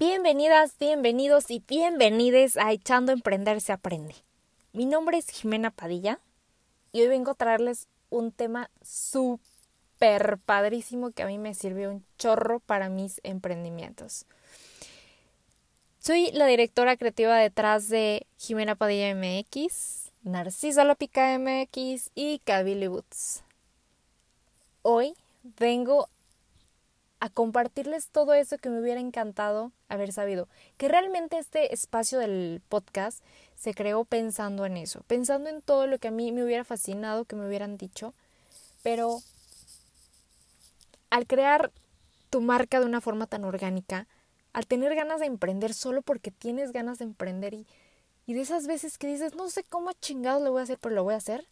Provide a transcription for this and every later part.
Bienvenidas, bienvenidos y bienvenides a Echando Emprender se aprende. Mi nombre es Jimena Padilla y hoy vengo a traerles un tema súper padrísimo que a mí me sirvió un chorro para mis emprendimientos. Soy la directora creativa detrás de Jimena Padilla MX, Narcisa Lopica MX y Kabili Boots. Hoy vengo a compartirles todo eso que me hubiera encantado haber sabido. Que realmente este espacio del podcast se creó pensando en eso, pensando en todo lo que a mí me hubiera fascinado que me hubieran dicho, pero al crear tu marca de una forma tan orgánica, al tener ganas de emprender solo porque tienes ganas de emprender y, y de esas veces que dices, no sé cómo chingados lo voy a hacer, pero lo voy a hacer.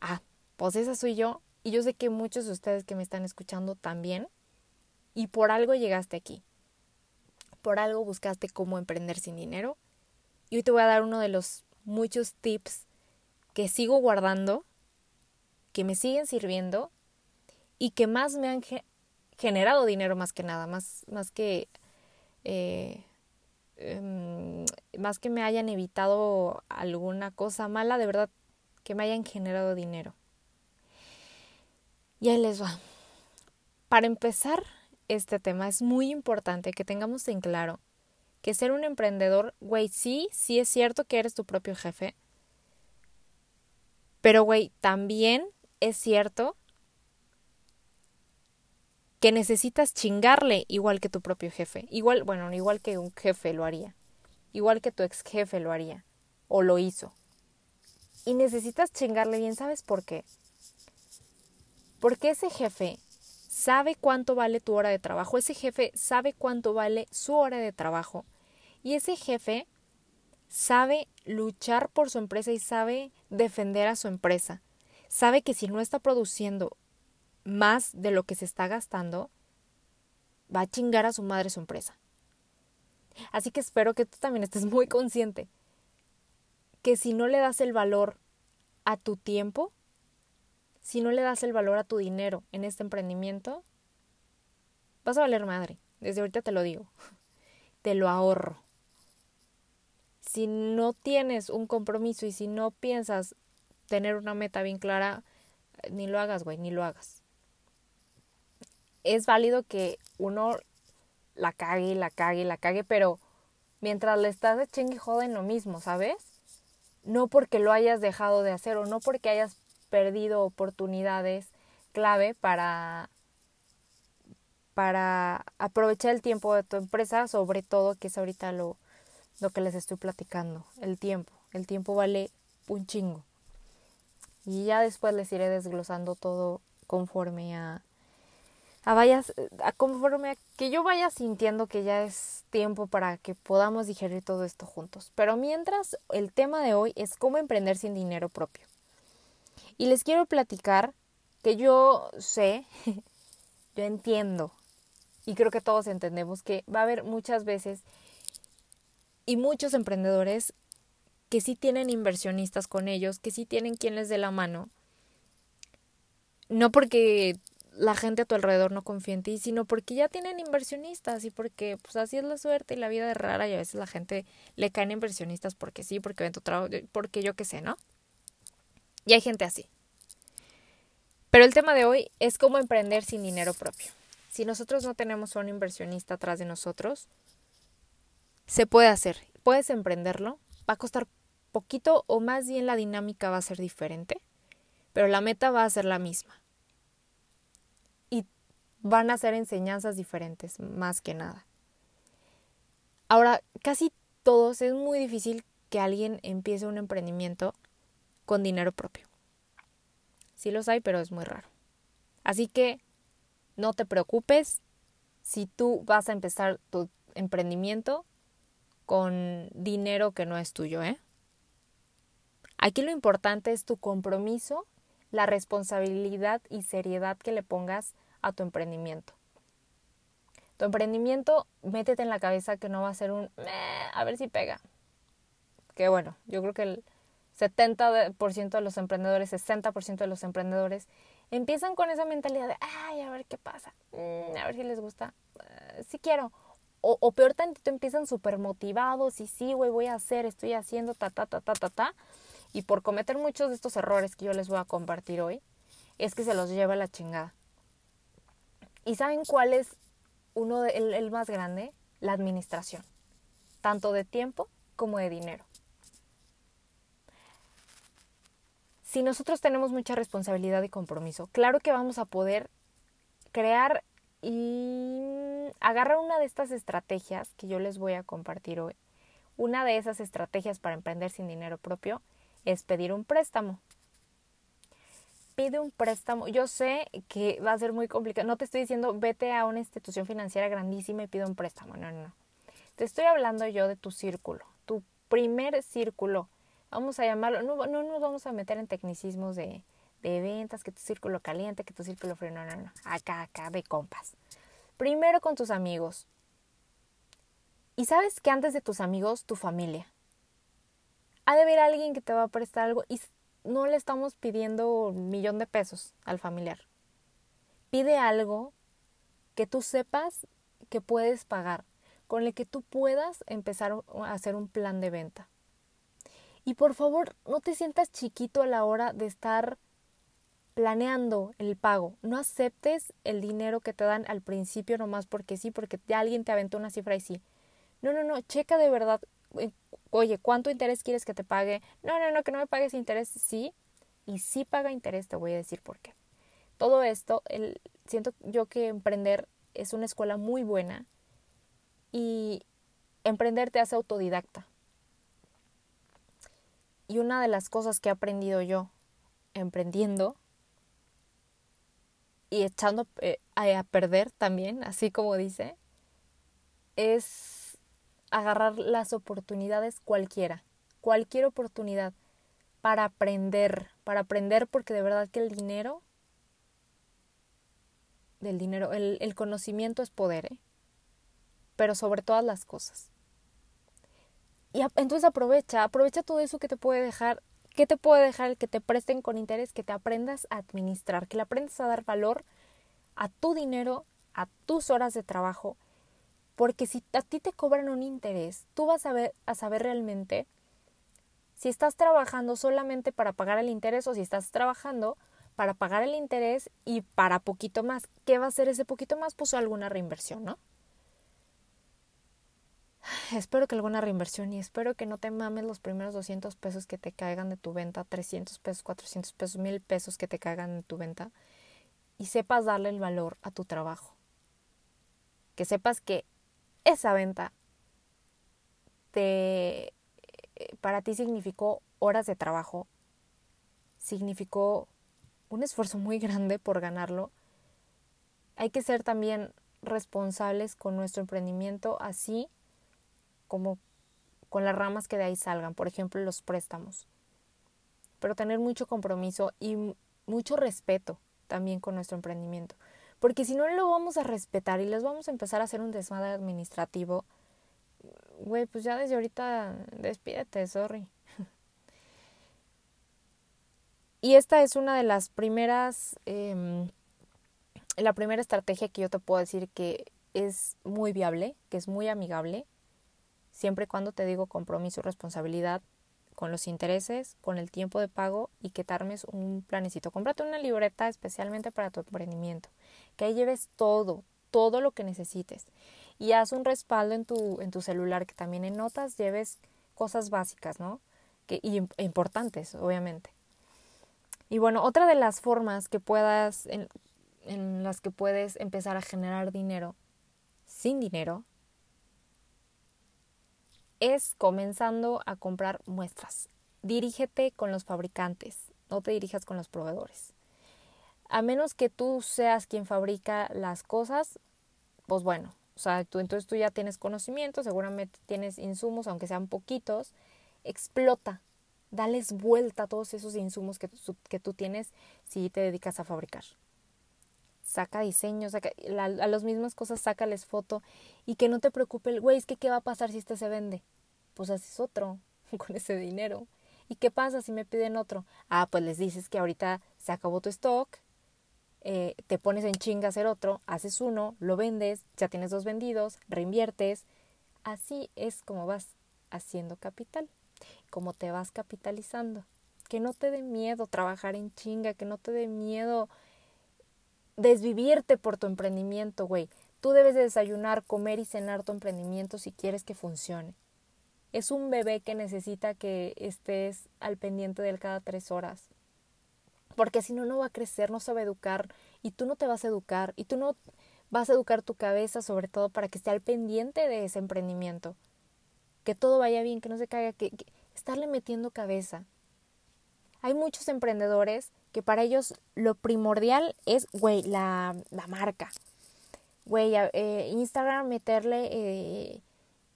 Ah, pues esa soy yo y yo sé que muchos de ustedes que me están escuchando también y por algo llegaste aquí. Por algo buscaste cómo emprender sin dinero. Y hoy te voy a dar uno de los muchos tips que sigo guardando, que me siguen sirviendo y que más me han generado dinero más que nada, más, más que eh, em, más que me hayan evitado alguna cosa mala, de verdad que me hayan generado dinero. Y ahí les va. Para empezar, este tema, es muy importante que tengamos en claro que ser un emprendedor, güey, sí, sí es cierto que eres tu propio jefe, pero güey, también es cierto que necesitas chingarle igual que tu propio jefe, igual, bueno, igual que un jefe lo haría, igual que tu ex jefe lo haría o lo hizo. Y necesitas chingarle bien, ¿sabes por qué? Porque ese jefe sabe cuánto vale tu hora de trabajo, ese jefe sabe cuánto vale su hora de trabajo y ese jefe sabe luchar por su empresa y sabe defender a su empresa. Sabe que si no está produciendo más de lo que se está gastando, va a chingar a su madre su empresa. Así que espero que tú también estés muy consciente que si no le das el valor a tu tiempo, si no le das el valor a tu dinero en este emprendimiento, vas a valer madre. Desde ahorita te lo digo. Te lo ahorro. Si no tienes un compromiso y si no piensas tener una meta bien clara, ni lo hagas, güey, ni lo hagas. Es válido que uno la cague, la cague, la cague, pero mientras le estás de chingue joda en lo mismo, ¿sabes? No porque lo hayas dejado de hacer o no porque hayas perdido oportunidades clave para, para aprovechar el tiempo de tu empresa, sobre todo, que es ahorita lo, lo que les estoy platicando, el tiempo. El tiempo vale un chingo. Y ya después les iré desglosando todo conforme a, a vayas, conforme a que yo vaya sintiendo que ya es tiempo para que podamos digerir todo esto juntos. Pero mientras, el tema de hoy es cómo emprender sin dinero propio. Y les quiero platicar que yo sé, yo entiendo, y creo que todos entendemos que va a haber muchas veces y muchos emprendedores que sí tienen inversionistas con ellos, que sí tienen quien les dé la mano. No porque la gente a tu alrededor no confía en ti, sino porque ya tienen inversionistas y porque pues así es la suerte y la vida es rara y a veces la gente le caen inversionistas porque sí, porque ven tu trabajo, porque yo qué sé, ¿no? Y hay gente así. Pero el tema de hoy es cómo emprender sin dinero propio. Si nosotros no tenemos a un inversionista atrás de nosotros, se puede hacer. Puedes emprenderlo. Va a costar poquito o más bien la dinámica va a ser diferente, pero la meta va a ser la misma. Y van a ser enseñanzas diferentes, más que nada. Ahora, casi todos es muy difícil que alguien empiece un emprendimiento con dinero propio. Sí los hay, pero es muy raro. Así que no te preocupes si tú vas a empezar tu emprendimiento con dinero que no es tuyo, ¿eh? Aquí lo importante es tu compromiso, la responsabilidad y seriedad que le pongas a tu emprendimiento. Tu emprendimiento, métete en la cabeza que no va a ser un a ver si pega. Que bueno, yo creo que el, 70% de los emprendedores, 60% de los emprendedores empiezan con esa mentalidad de, ay, a ver qué pasa, mm, a ver si les gusta, si eh, sí quiero. o, peor tantito empiezan súper motivados y sí, güey, voy a hacer, estoy haciendo, ta, ta, ta, ta, ta, ta. Y por cometer muchos de estos errores que yo les voy a compartir hoy, es que se los lleva la chingada. ¿Y saben cuál es uno de, el más grande? La administración, tanto de tiempo como de dinero. Si nosotros tenemos mucha responsabilidad y compromiso, claro que vamos a poder crear y agarrar una de estas estrategias que yo les voy a compartir hoy. Una de esas estrategias para emprender sin dinero propio es pedir un préstamo. Pide un préstamo. Yo sé que va a ser muy complicado. No te estoy diciendo vete a una institución financiera grandísima y pide un préstamo. No, no, no. Te estoy hablando yo de tu círculo, tu primer círculo vamos a llamarlo, no, no nos vamos a meter en tecnicismos de, de ventas, que tu círculo caliente, que tu círculo frío, no, no, no, acá, acá, de compas. Primero con tus amigos. Y sabes que antes de tus amigos, tu familia. Ha de haber alguien que te va a prestar algo y no le estamos pidiendo un millón de pesos al familiar. Pide algo que tú sepas que puedes pagar, con el que tú puedas empezar a hacer un plan de venta. Y por favor, no te sientas chiquito a la hora de estar planeando el pago. No aceptes el dinero que te dan al principio nomás porque sí, porque alguien te aventó una cifra y sí. No, no, no, checa de verdad. Oye, ¿cuánto interés quieres que te pague? No, no, no, que no me pagues interés. Sí, y sí paga interés, te voy a decir por qué. Todo esto, el, siento yo que emprender es una escuela muy buena y emprender te hace autodidacta. Y una de las cosas que he aprendido yo emprendiendo y echando eh, a perder también, así como dice, es agarrar las oportunidades cualquiera, cualquier oportunidad para aprender, para aprender porque de verdad que el dinero, del dinero, el, el conocimiento es poder, ¿eh? pero sobre todas las cosas. Y entonces aprovecha, aprovecha todo eso que te puede dejar, que te puede dejar el que te presten con interés, que te aprendas a administrar, que le aprendas a dar valor a tu dinero, a tus horas de trabajo, porque si a ti te cobran un interés, tú vas a, ver, a saber realmente si estás trabajando solamente para pagar el interés o si estás trabajando para pagar el interés y para poquito más. ¿Qué va a ser ese poquito más? Pues alguna reinversión, ¿no? Espero que alguna reinversión y espero que no te mames los primeros 200 pesos que te caigan de tu venta, 300 pesos, 400 pesos, 1000 pesos que te caigan de tu venta y sepas darle el valor a tu trabajo. Que sepas que esa venta te para ti significó horas de trabajo, significó un esfuerzo muy grande por ganarlo. Hay que ser también responsables con nuestro emprendimiento, así como con las ramas que de ahí salgan, por ejemplo los préstamos. Pero tener mucho compromiso y mucho respeto también con nuestro emprendimiento. Porque si no lo vamos a respetar y les vamos a empezar a hacer un desmadre administrativo, güey, pues ya desde ahorita despídete, sorry. y esta es una de las primeras, eh, la primera estrategia que yo te puedo decir que es muy viable, que es muy amigable siempre y cuando te digo compromiso y responsabilidad con los intereses, con el tiempo de pago y que te armes un planecito. Cómprate una libreta especialmente para tu emprendimiento, que ahí lleves todo, todo lo que necesites. Y haz un respaldo en tu, en tu celular, que también en notas lleves cosas básicas, ¿no? Que, y importantes, obviamente. Y bueno, otra de las formas que puedas, en, en las que puedes empezar a generar dinero sin dinero, es comenzando a comprar muestras. Dirígete con los fabricantes, no te dirijas con los proveedores. A menos que tú seas quien fabrica las cosas, pues bueno, o sea, tú, entonces tú ya tienes conocimiento, seguramente tienes insumos, aunque sean poquitos, explota, dales vuelta a todos esos insumos que, que tú tienes si te dedicas a fabricar. Saca diseños, saca, a las mismas cosas, sácales foto y que no te preocupe el güey, es que qué va a pasar si este se vende pues haces otro con ese dinero. ¿Y qué pasa si me piden otro? Ah, pues les dices que ahorita se acabó tu stock eh, te pones en chinga a hacer otro, haces uno, lo vendes, ya tienes dos vendidos, reinviertes. Así es como vas haciendo capital, como te vas capitalizando. Que no te dé miedo trabajar en chinga, que no te dé miedo desvivirte por tu emprendimiento, güey. Tú debes de desayunar, comer y cenar tu emprendimiento si quieres que funcione. Es un bebé que necesita que estés al pendiente de él cada tres horas. Porque si no, no va a crecer, no a educar y tú no te vas a educar y tú no vas a educar tu cabeza sobre todo para que esté al pendiente de ese emprendimiento. Que todo vaya bien, que no se caiga, que, estarle metiendo cabeza. Hay muchos emprendedores que para ellos lo primordial es, güey, la, la marca. Güey, eh, Instagram meterle, eh,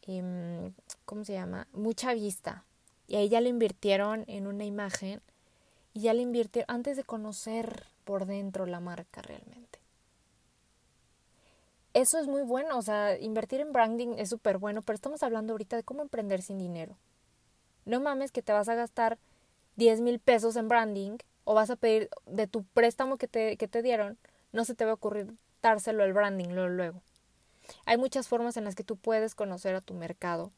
em, ¿cómo se llama? Mucha vista. Y ahí ya le invirtieron en una imagen y ya le invirtieron antes de conocer por dentro la marca realmente. Eso es muy bueno, o sea, invertir en branding es súper bueno, pero estamos hablando ahorita de cómo emprender sin dinero. No mames que te vas a gastar 10 mil pesos en branding o vas a pedir de tu préstamo que te, que te dieron, no se te va a ocurrir dárselo al branding luego. Hay muchas formas en las que tú puedes conocer a tu mercado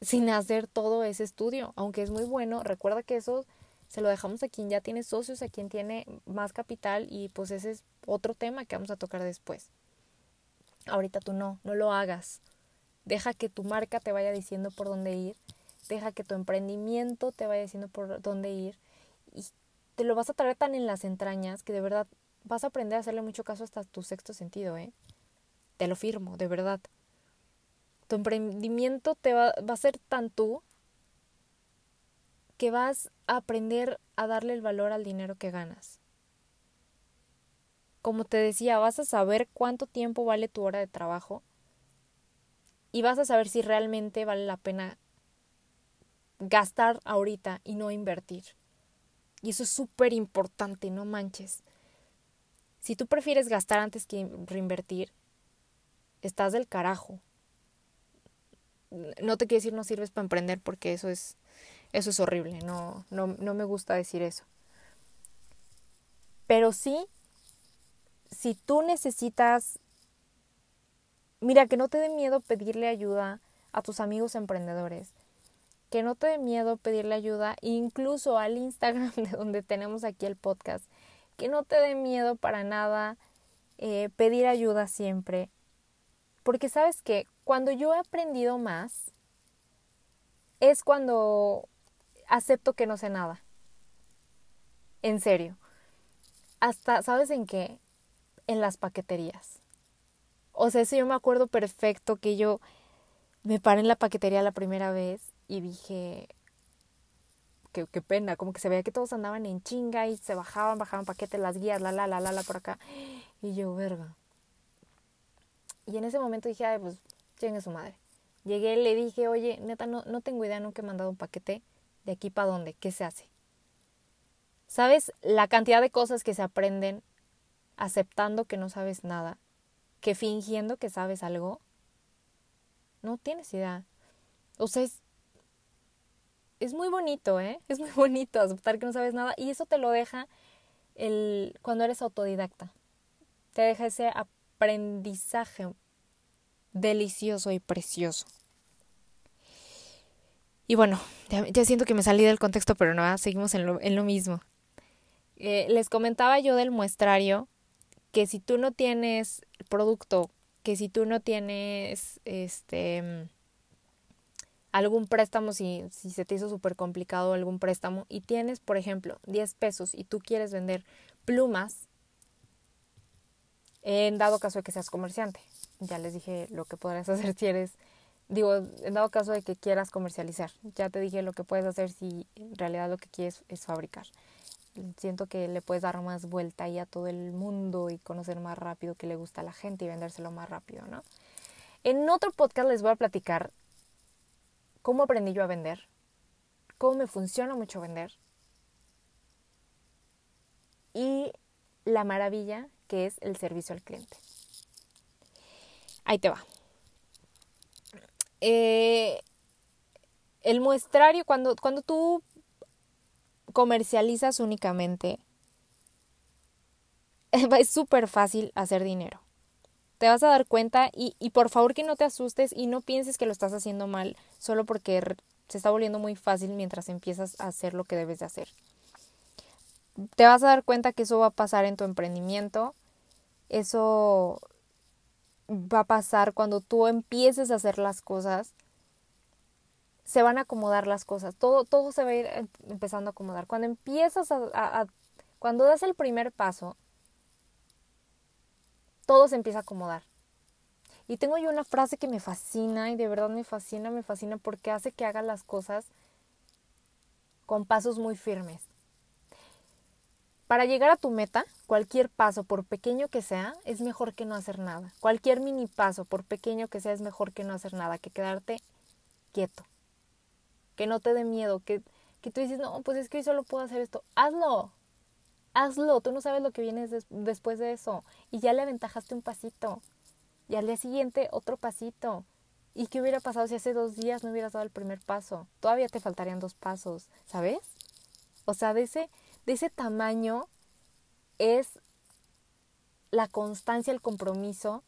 sin hacer todo ese estudio, aunque es muy bueno. Recuerda que eso se lo dejamos a quien ya tiene socios, a quien tiene más capital y pues ese es otro tema que vamos a tocar después. Ahorita tú no, no lo hagas. Deja que tu marca te vaya diciendo por dónde ir, deja que tu emprendimiento te vaya diciendo por dónde ir y te lo vas a traer tan en las entrañas que de verdad vas a aprender a hacerle mucho caso hasta tu sexto sentido, ¿eh? Te lo firmo, de verdad. Tu emprendimiento te va, va a ser tan tú que vas a aprender a darle el valor al dinero que ganas. Como te decía, vas a saber cuánto tiempo vale tu hora de trabajo y vas a saber si realmente vale la pena gastar ahorita y no invertir. Y eso es súper importante, no manches. Si tú prefieres gastar antes que reinvertir, estás del carajo. No te quiero decir no sirves para emprender porque eso es eso es horrible, no, no, no me gusta decir eso. Pero sí, si tú necesitas, mira, que no te dé miedo pedirle ayuda a tus amigos emprendedores, que no te dé miedo pedirle ayuda incluso al Instagram de donde tenemos aquí el podcast, que no te dé miedo para nada eh, pedir ayuda siempre, porque sabes que cuando yo he aprendido más, es cuando acepto que no sé nada. En serio. Hasta, ¿sabes en qué? En las paqueterías. O sea, eso yo me acuerdo perfecto que yo me paré en la paquetería la primera vez y dije, qué, qué pena, como que se veía que todos andaban en chinga y se bajaban, bajaban paquetes, las guías, la, la, la, la, la, por acá. Y yo, verga. Y en ese momento dije, ay, pues, chingue su madre. Llegué, le dije, oye, neta, no, no tengo idea, nunca he mandado un paquete de aquí para dónde, qué se hace. ¿Sabes la cantidad de cosas que se aprenden aceptando que no sabes nada, que fingiendo que sabes algo? No tienes idea. O sea, es, es muy bonito, ¿eh? Es muy bonito aceptar que no sabes nada y eso te lo deja el, cuando eres autodidacta. Te deja ese aprendizaje delicioso y precioso. Y bueno, ya, siento que me salí del contexto, pero no, seguimos en lo, en lo mismo. Eh, les comentaba yo del muestrario que si tú no tienes producto, que si tú no tienes este algún préstamo, si, si se te hizo súper complicado algún préstamo y tienes, por ejemplo, 10 pesos y tú quieres vender plumas, en dado caso de que seas comerciante, ya les dije lo que podrás hacer si eres digo, en dado caso de que quieras comercializar, ya te dije lo que puedes hacer si en realidad lo que quieres es fabricar. Siento que le puedes dar más vuelta ahí a todo el mundo y conocer más rápido qué le gusta a la gente y vendérselo más rápido, ¿no? En otro podcast les voy a platicar cómo aprendí yo a vender, cómo me funciona mucho vender y la maravilla que es el servicio al cliente. Ahí te va. Eh, el muestrario, cuando, cuando tú comercializas únicamente, es súper fácil hacer dinero. Te vas a dar cuenta y, por favor que no te asustes y no pienses que lo estás haciendo mal solo porque se está volviendo muy fácil mientras empiezas a hacer lo que debes de hacer. Te vas a dar cuenta que eso va a pasar en tu emprendimiento. Eso va a pasar cuando tú empieces a hacer las cosas. Se van a acomodar las cosas. Todo, todo se va a ir em, empezando a acomodar. Cuando empiezas a, a cuando das el primer paso, todo se empieza a acomodar. Y tengo yo una frase que me fascina y de verdad me fascina, me fascina porque hace que haga las cosas con pasos muy firmes. Para llegar a tu meta, cualquier paso, por pequeño que sea, es mejor que no hacer nada. Cualquier mini paso, por pequeño que sea, es mejor que no hacer nada, que quedarte quieto. Que no te dé miedo, que, que tú dices, no, pues es que hoy solo puedo hacer esto. Hazlo, hazlo, tú no sabes lo que viene después de eso. Y ya le aventajaste un pasito. Y al día siguiente otro pasito. ¿Y qué hubiera pasado si hace dos días no hubieras dado el primer paso? Todavía te faltarían dos pasos, ¿sabes? O sea, de ese, de ese tamaño es la constancia, el compromiso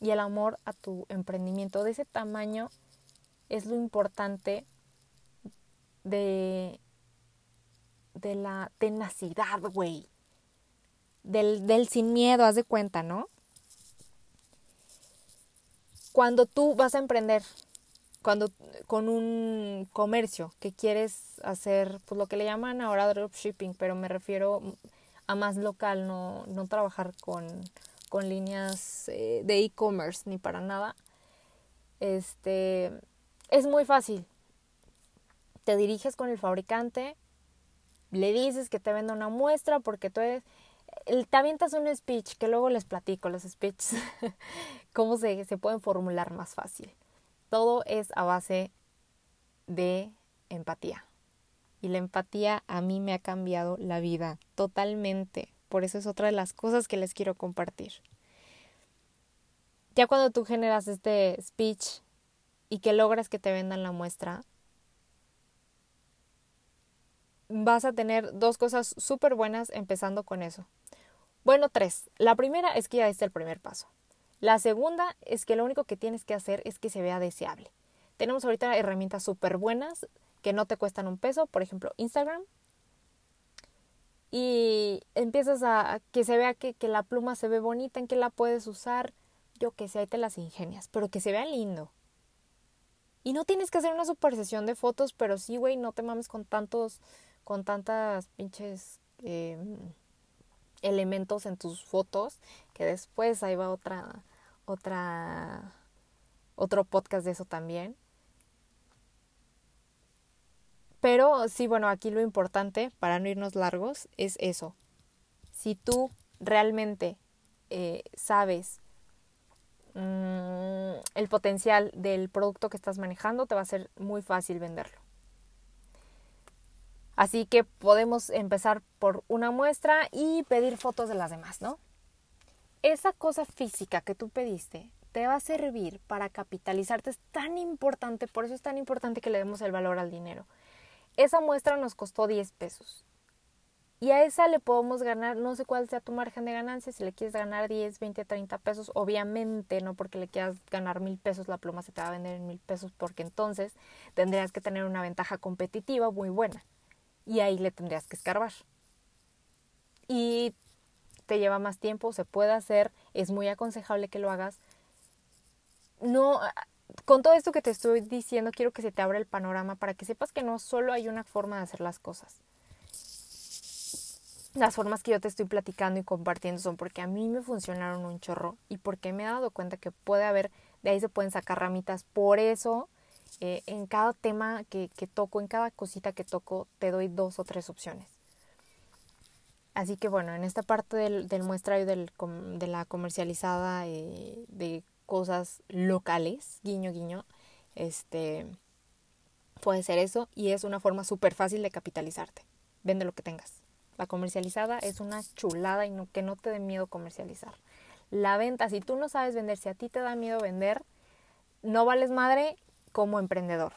y el amor a tu emprendimiento. De ese tamaño es lo importante de, de la tenacidad, güey. Del, del sin miedo, haz de cuenta, ¿no? Cuando tú vas a emprender, cuando con un comercio que quieres hacer, pues lo que le llaman ahora dropshipping, pero me refiero a más local, no, no trabajar con, con líneas eh, de e-commerce ni para nada. Este es muy fácil. Te diriges con el fabricante, le dices que te venda una muestra porque tú eres, te avientas un speech, que luego les platico los speeches, cómo se, se pueden formular más fácil. Todo es a base de empatía. Y la empatía a mí me ha cambiado la vida totalmente. Por eso es otra de las cosas que les quiero compartir. Ya cuando tú generas este speech y que logras que te vendan la muestra, vas a tener dos cosas súper buenas empezando con eso. Bueno, tres. La primera es que ya diste el primer paso. La segunda es que lo único que tienes que hacer es que se vea deseable. Tenemos ahorita herramientas súper buenas que no te cuestan un peso, por ejemplo, Instagram. Y empiezas a, que se vea que, que, la pluma se ve bonita, en que la puedes usar, yo que sé, ahí te las ingenias, pero que se vea lindo. Y no tienes que hacer una super sesión de fotos, pero sí, güey, no te mames con tantos, con tantas pinches eh, elementos en tus fotos, que después ahí va otra, otra, otro podcast de eso también. Pero sí, bueno, aquí lo importante, para no irnos largos, es eso. Si tú realmente eh, sabes mm, el potencial del producto que estás manejando, te va a ser muy fácil venderlo. Así que podemos empezar por una muestra y pedir fotos de las demás, ¿no? Esa cosa física que tú pediste te va a servir para capitalizarte. Es tan importante, por eso es tan importante que le demos el valor al dinero. Esa muestra nos costó 10 pesos. Y a esa le podemos ganar, no sé cuál sea tu margen de ganancia, si le quieres ganar 10, 20, 30 pesos, obviamente no porque le quieras ganar mil pesos, la pluma se te va a vender en mil pesos, porque entonces tendrías que tener una ventaja competitiva muy buena y ahí le tendrías que escarbar. Y te lleva más tiempo, se puede hacer, es muy aconsejable que lo hagas. No, con todo esto que te estoy diciendo, quiero que se te abra el panorama para que sepas que no solo hay una forma de hacer las cosas. Las formas que yo te estoy platicando y compartiendo son porque a mí me funcionaron un chorro y porque me he dado cuenta que puede haber, de ahí se pueden sacar ramitas. Por eso eh, en cada tema que, que, toco, en cada cosita que toco, te doy dos o tres opciones. Así que bueno, en esta parte del, del muestrario del, de la comercializada eh, de cosas locales, guiño, guiño, este, puede ser eso y es una forma súper fácil de capitalizarte. Vende lo que tengas. La comercializada es una chulada y no, que no te dé miedo comercializar. La venta, si tú no sabes vender, si a ti te da miedo vender, no vales madre como emprendedor.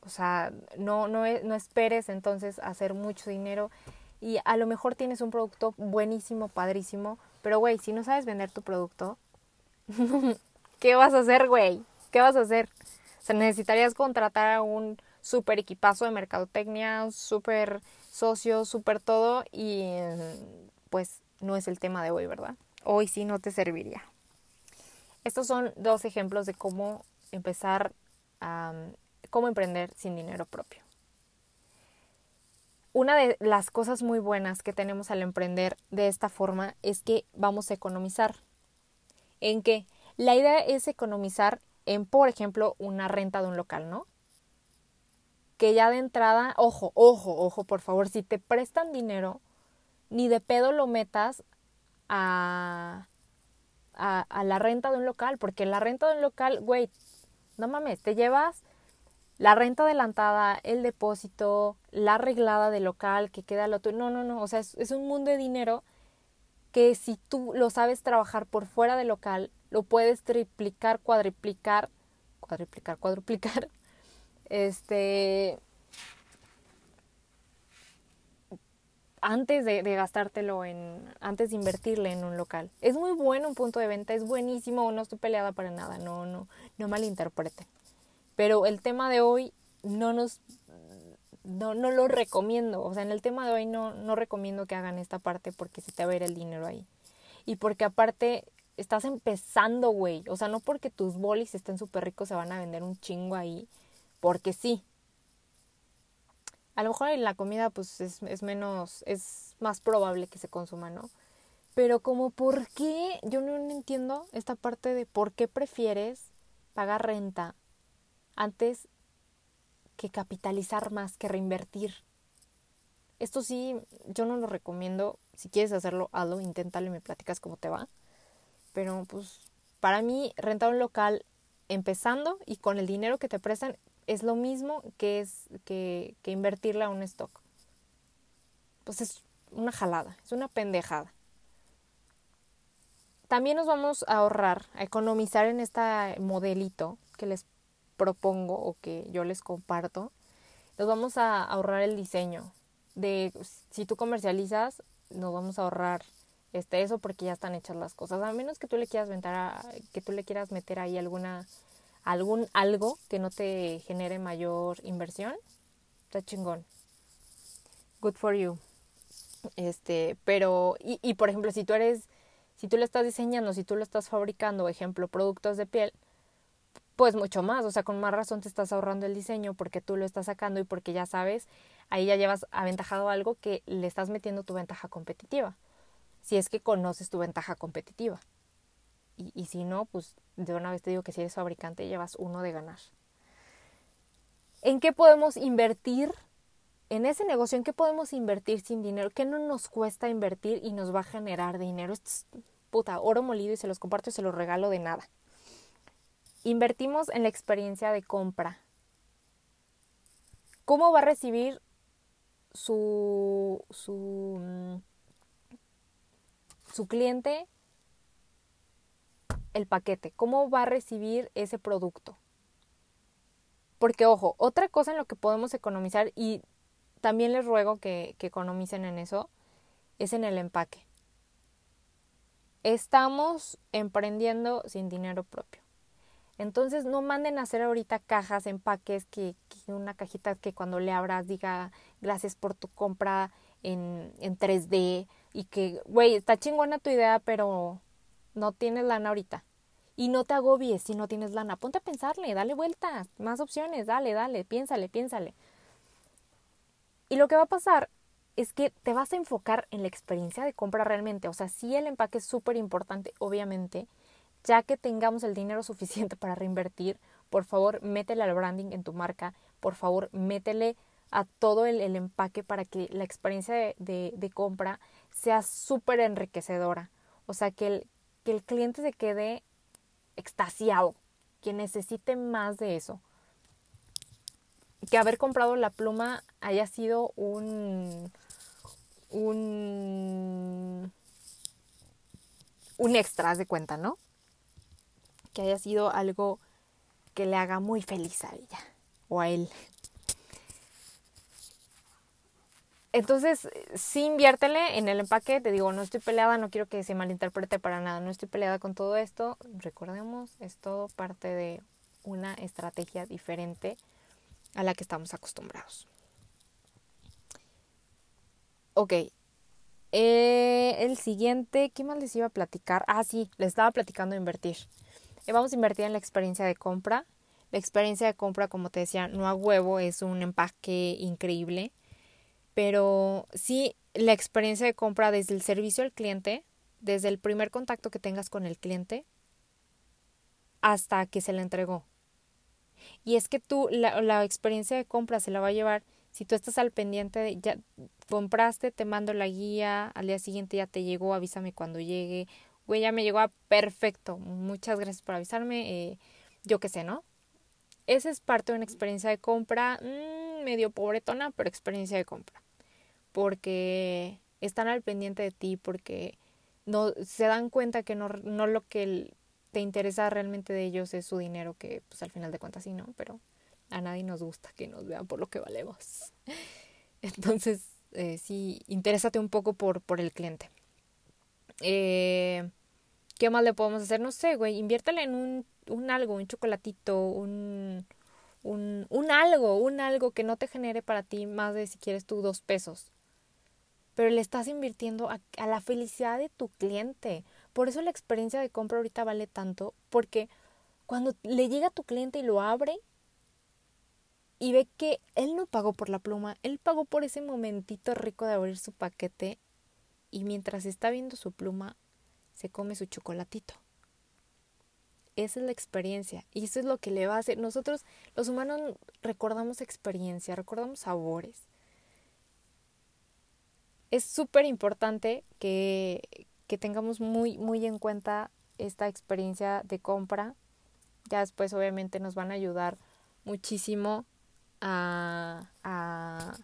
O sea, no, no, no esperes entonces hacer mucho dinero y a lo mejor tienes un producto buenísimo, padrísimo, pero güey, si no sabes vender tu producto, ¿qué vas a hacer, güey? ¿Qué vas a hacer? O sea, necesitarías contratar a un súper equipazo de mercadotecnia, súper socio, súper todo y pues no es el tema de hoy, ¿verdad? Hoy sí no te serviría. Estos son dos ejemplos de cómo empezar a cómo emprender sin dinero propio. Una de las cosas muy buenas que tenemos al emprender de esta forma es que vamos a economizar. ¿En qué? La idea es economizar en, por ejemplo, una renta de un local, ¿no? Que ya de entrada, ojo, ojo, ojo, por favor, si te prestan dinero, ni de pedo lo metas a, a, a la renta de un local, porque la renta de un local, güey, no mames, te llevas la renta adelantada, el depósito, la arreglada del local que queda al otro. No, no, no. O sea, es, es, un mundo de dinero que si tú lo sabes trabajar por fuera del local, lo puedes triplicar, cuadriplicar, cuadriplicar, cuadruplicar. Este. Antes de, de, gastártelo en. Antes de invertirle en un local. Es muy bueno un punto de venta, es buenísimo, no estoy peleada para nada, no, no, no malinterpreten. Pero el tema de hoy no nos no, no lo recomiendo. O sea, en el tema de hoy no, no recomiendo que hagan esta parte porque se te va a ir el dinero ahí. Y porque aparte estás empezando, güey. O sea, no porque tus bolis estén súper ricos se van a vender un chingo ahí. Porque sí. A lo mejor en la comida pues es, es menos, es más probable que se consuma, ¿no? Pero como por qué, yo no entiendo esta parte de por qué prefieres pagar renta antes que capitalizar más, que reinvertir. Esto sí, yo no lo recomiendo. Si quieres hacerlo, hazlo, inténtalo y me platicas cómo te va. Pero pues para mí rentar un local empezando y con el dinero que te prestan es lo mismo que es que, que invertirle a un stock. Pues es una jalada, es una pendejada. También nos vamos a ahorrar, a economizar en este modelito que les propongo o que yo les comparto, nos vamos a ahorrar el diseño. De si tú comercializas, nos vamos a ahorrar este eso porque ya están hechas las cosas. A menos que tú le quieras que tú le quieras meter ahí alguna algún algo que no te genere mayor inversión, está chingón. Good for you. Este, pero y, por ejemplo, si tú eres si tú lo estás diseñando, si tú lo estás fabricando, ejemplo, productos de piel, pues mucho más, o sea, con más razón te estás ahorrando el diseño porque tú lo estás sacando y porque ya sabes, ahí ya llevas aventajado algo que le estás metiendo tu ventaja competitiva, si es que conoces tu ventaja competitiva. Y, y si no, pues de una vez te digo que si eres fabricante llevas uno de ganar. ¿En qué podemos invertir? En ese negocio, ¿en qué podemos invertir sin dinero? ¿Qué no nos cuesta invertir y nos va a generar dinero? Esto es puta, oro molido y se los comparto y se los regalo de nada. Invertimos en la experiencia de compra. ¿Cómo va a recibir su, su, mm, su cliente el paquete? ¿Cómo va a recibir ese producto? Porque, ojo, otra cosa en lo que podemos economizar, y también les ruego que, que economicen en eso, es en el empaque. Estamos emprendiendo sin dinero propio. Entonces no manden a hacer ahorita cajas, empaques, que, una cajita que cuando le abras diga gracias por tu compra en, en 3D y que, güey, está chingona tu idea, pero no tienes lana ahorita. Y no te agobies si no tienes lana. Ponte a pensarle, dale vueltas, más opciones, dale, dale, piénsale, piénsale. Y lo que va a pasar es que te vas a enfocar en la experiencia de compra realmente. O sea, sí el empaque es súper importante, obviamente, ya que tengamos el dinero suficiente para reinvertir, por favor, métele al branding en tu marca, por favor, métele a todo el, empaque para que la experiencia de, de, compra sea súper enriquecedora. O sea, que el, que el cliente se quede extasiado, que necesite más de eso. Que haber comprado la pluma haya sido un, un, un extra de cuenta, ¿no? que haya sido algo que le haga muy feliz a ella o a él. Entonces, sí inviértele en el empaque. Te digo, no estoy peleada, no quiero que se malinterprete para nada. No estoy peleada con todo esto. Recordemos, es todo parte de una estrategia diferente a la que estamos acostumbrados. Ok. Eh, el siguiente, ¿qué más les iba a platicar? Ah, sí, les estaba platicando de invertir. Eh, vamos a invertir en la experiencia de compra. La experiencia de compra, como te decía, no a huevo, es un empaque increíble pero sí la experiencia de compra desde el servicio al cliente, desde el primer contacto que tengas con el cliente hasta que se le entregó. Y es que tú la, la experiencia de compra se la va a llevar si tú estás al pendiente de ya compraste, te mando la guía, al día siguiente ya te llegó, avísame cuando llegue. Güey, ya me llegó a perfecto. Muchas gracias por avisarme. Eh, yo qué sé, ¿no? Esa es parte de una experiencia de compra mmm, medio pobretona, pero experiencia de compra porque están al pendiente de ti, porque no se dan cuenta que no, no lo que te interesa realmente de ellos es su dinero, que pues al final de cuentas sí, ¿no? Pero a nadie nos gusta que nos vean por lo que valemos. Entonces, eh, sí, interésate un poco por, por el cliente. Eh, ¿Qué más le podemos hacer? No sé, güey, inviértale en un, un algo, un chocolatito, un, un, un algo, un algo que no te genere para ti más de si quieres tú dos pesos pero le estás invirtiendo a, la felicidad de tu cliente. Por eso la experiencia de compra ahorita vale tanto, porque cuando le llega tu cliente y lo abre y ve que él no pagó por la pluma, él pagó por ese momentito rico de abrir su paquete y mientras está viendo su pluma, se come su chocolatito. Esa es la experiencia y eso es lo que le va a hacer. Nosotros los humanos recordamos experiencia, recordamos sabores es súper importante que, que tengamos muy, muy en cuenta esta experiencia de compra. Ya después obviamente nos van a ayudar muchísimo a, a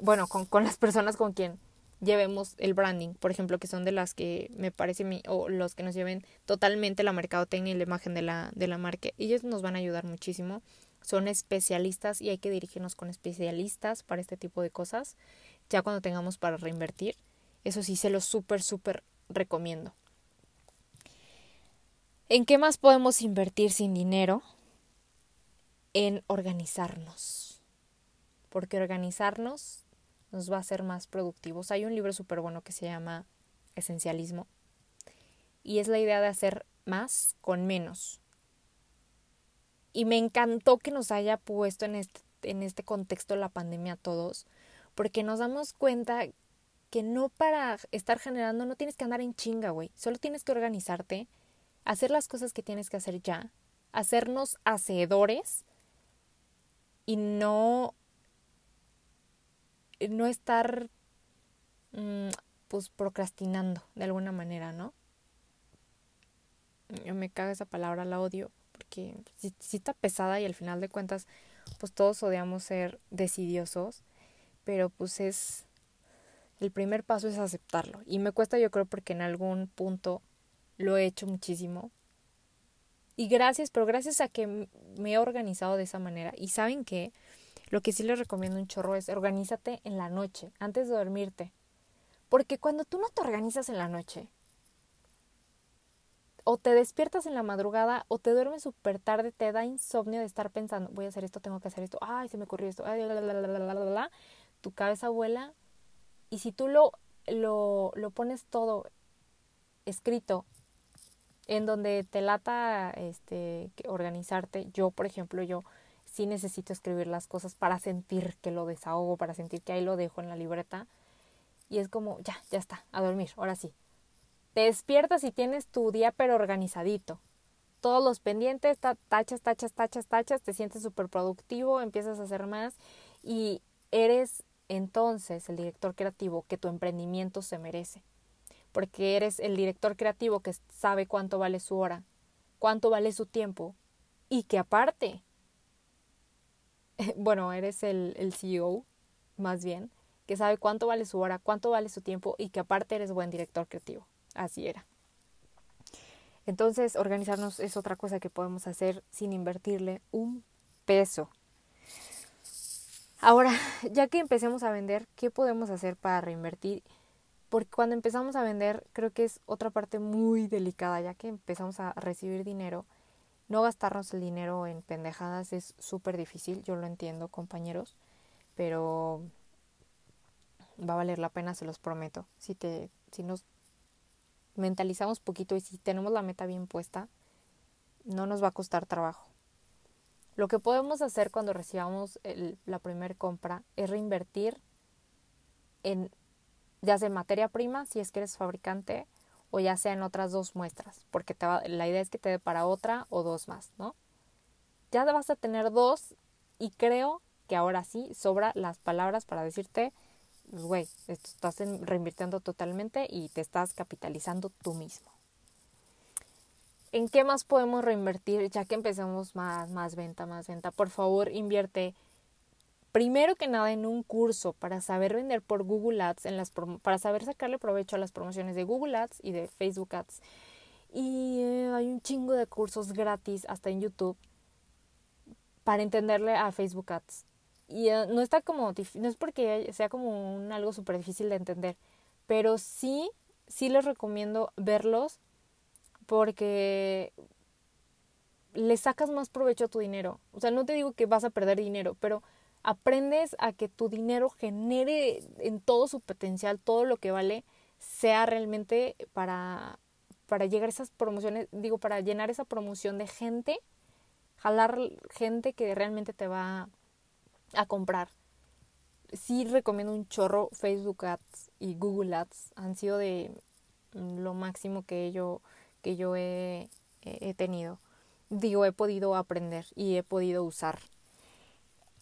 bueno, con, con, las personas con quien llevemos el branding, por ejemplo, que son de las que me parece, mi, o los que nos lleven totalmente la mercadotecnia y la imagen de la, de la marca. Ellos nos van a ayudar muchísimo. Son especialistas y hay que dirigirnos con especialistas para este tipo de cosas ya cuando tengamos para reinvertir. Eso sí, se lo súper, súper recomiendo. ¿En qué más podemos invertir sin dinero? En organizarnos. Porque organizarnos nos va a hacer más productivos. Hay un libro súper bueno que se llama Esencialismo. Y es la idea de hacer más con menos. Y me encantó que nos haya puesto en este, en este contexto la pandemia a todos, porque nos damos cuenta que no para estar generando no tienes que andar en chinga, güey. Solo tienes que organizarte, hacer las cosas que tienes que hacer ya, hacernos hacedores y no no estar mm, pues procrastinando de alguna manera, ¿no? Yo me cago esa palabra, la odio, porque si, está pesada y al final de cuentas pues todos odiamos ser decidiosos pero pues es el primer paso es aceptarlo. Y me cuesta yo creo porque en algún punto lo he hecho muchísimo. Y gracias pero gracias a que me he organizado de esa manera. Y saben que lo que sí les recomiendo un chorro es organízate en la noche antes de dormirte. Porque cuando tú no te organizas en la noche o te despiertas en la madrugada o te duermes súper tarde, te da insomnio de estar pensando, voy a hacer esto, tengo que hacer esto, ay, se me ocurrió esto, ay, la, la, la, tu cabeza vuela y si tú lo, lo, lo pones todo escrito en donde te lata este, organizarte, yo por ejemplo, yo sí necesito escribir las cosas para sentir que lo desahogo, para sentir que ahí lo dejo en la libreta. Y es como, ya, ya está, a dormir, ahora sí. Te despiertas y tienes tu día pero organizadito. Todos los pendientes, tachas, tachas, tachas, tachas, te sientes súper productivo, empiezas a hacer más y eres entonces el director creativo que tu emprendimiento se merece. Porque eres el director creativo que sabe cuánto vale su hora, cuánto vale su tiempo y que aparte, bueno, eres el, el CEO más bien, que sabe cuánto vale su hora, cuánto vale su tiempo y que aparte eres buen director creativo. Así era. Entonces, organizarnos es otra cosa que podemos hacer sin invertirle un peso. Ahora, ya que empecemos a vender, ¿qué podemos hacer para reinvertir? Porque cuando empezamos a vender, creo que es otra parte muy delicada, ya que empezamos a recibir dinero. No gastarnos el dinero en pendejadas es súper difícil, yo lo entiendo, compañeros, pero va a valer la pena, se los prometo. Si, te, si nos mentalizamos poquito y si tenemos la meta bien puesta, no nos va a costar trabajo. Lo que podemos hacer cuando recibamos la primera compra es reinvertir en ya sea materia prima, si es que eres fabricante, o ya sea en otras dos muestras, porque la idea es que te dé para otra o dos más, ¿no? Ya vas a tener dos y creo que ahora sí sobra las palabras para decirte, güey, estás reinvirtiendo totalmente y te estás capitalizando tú mismo. ¿En qué más podemos reinvertir ya que empezamos más, más venta, más venta? Por favor, invierte primero que nada en un curso para saber vender por Google Ads, en las para saber sacarle provecho a las promociones de Google Ads y de Facebook Ads. Y eh, hay un chingo de cursos gratis hasta en YouTube para entenderle a Facebook Ads. Y eh, no está como, no es porque sea como un, algo súper difícil de entender, pero sí, sí les recomiendo verlos porque le sacas más provecho a tu dinero. O sea, no te digo que vas a perder dinero, pero aprendes a que tu dinero genere en todo su potencial, todo lo que vale, sea realmente para, para llegar a esas promociones, digo, para llenar esa promoción de gente, jalar gente que realmente te va a comprar. Sí recomiendo un chorro Facebook Ads y Google Ads. Han sido de lo máximo que yo, que yo he, he tenido. Digo, he podido aprender y he podido usar.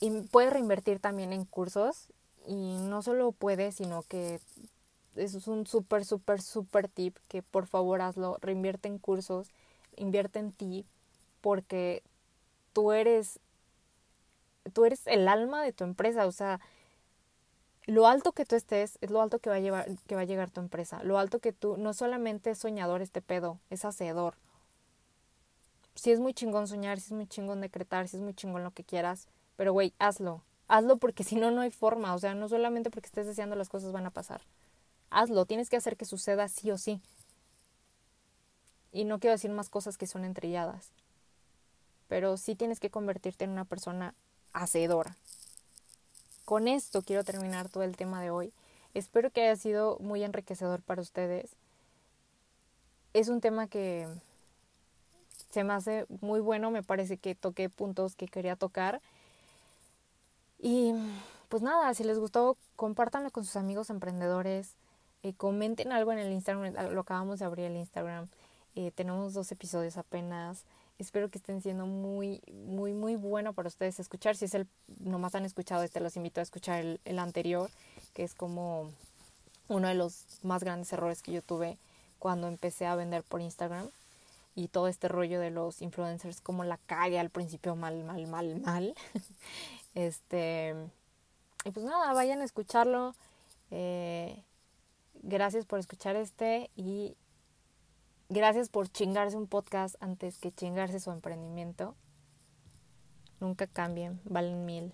Y puedes reinvertir también en cursos. Y no solo puedes, sino que eso es un súper, súper, súper tip que por favor hazlo. Reinvierte en cursos, invierte en ti, porque tú eres tú eres el alma de tu empresa, o sea, lo alto que tú estés es lo alto que va a llevar, que va a llegar tu empresa. Lo alto que tú, no solamente es soñador este pedo, es hacedor. Si es muy chingón soñar, si es muy chingón decretar, si es muy chingón lo que quieras, pero güey, hazlo. Hazlo porque si no, no hay forma. O sea, no solamente porque estés deseando las cosas van a pasar. Hazlo, tienes que hacer que suceda sí o sí. Y no quiero decir más cosas que son entrelladas. Pero sí tienes que convertirte en una persona hacedora. Con esto quiero terminar todo el tema de hoy. Espero que haya sido muy enriquecedor para ustedes. Es un tema que se me hace muy bueno, me parece que toqué puntos que quería tocar. Y pues nada, si les gustó, compártanlo con sus amigos emprendedores. Eh, comenten algo en el Instagram, lo acabamos de abrir el Instagram. Eh, tenemos dos episodios apenas. Espero que estén siendo muy, muy, muy bueno para ustedes escuchar. Si es el, nomás han escuchado este, los invito a escuchar el, el anterior, que es como uno de los más grandes errores que yo tuve cuando empecé a vender por Instagram y todo este rollo de los influencers como la calle al principio mal, mal, mal, mal. este y pues nada, vayan a escucharlo. Eh, gracias por escuchar este y Gracias por chingarse un podcast antes que chingarse su emprendimiento. Nunca cambien, valen mil.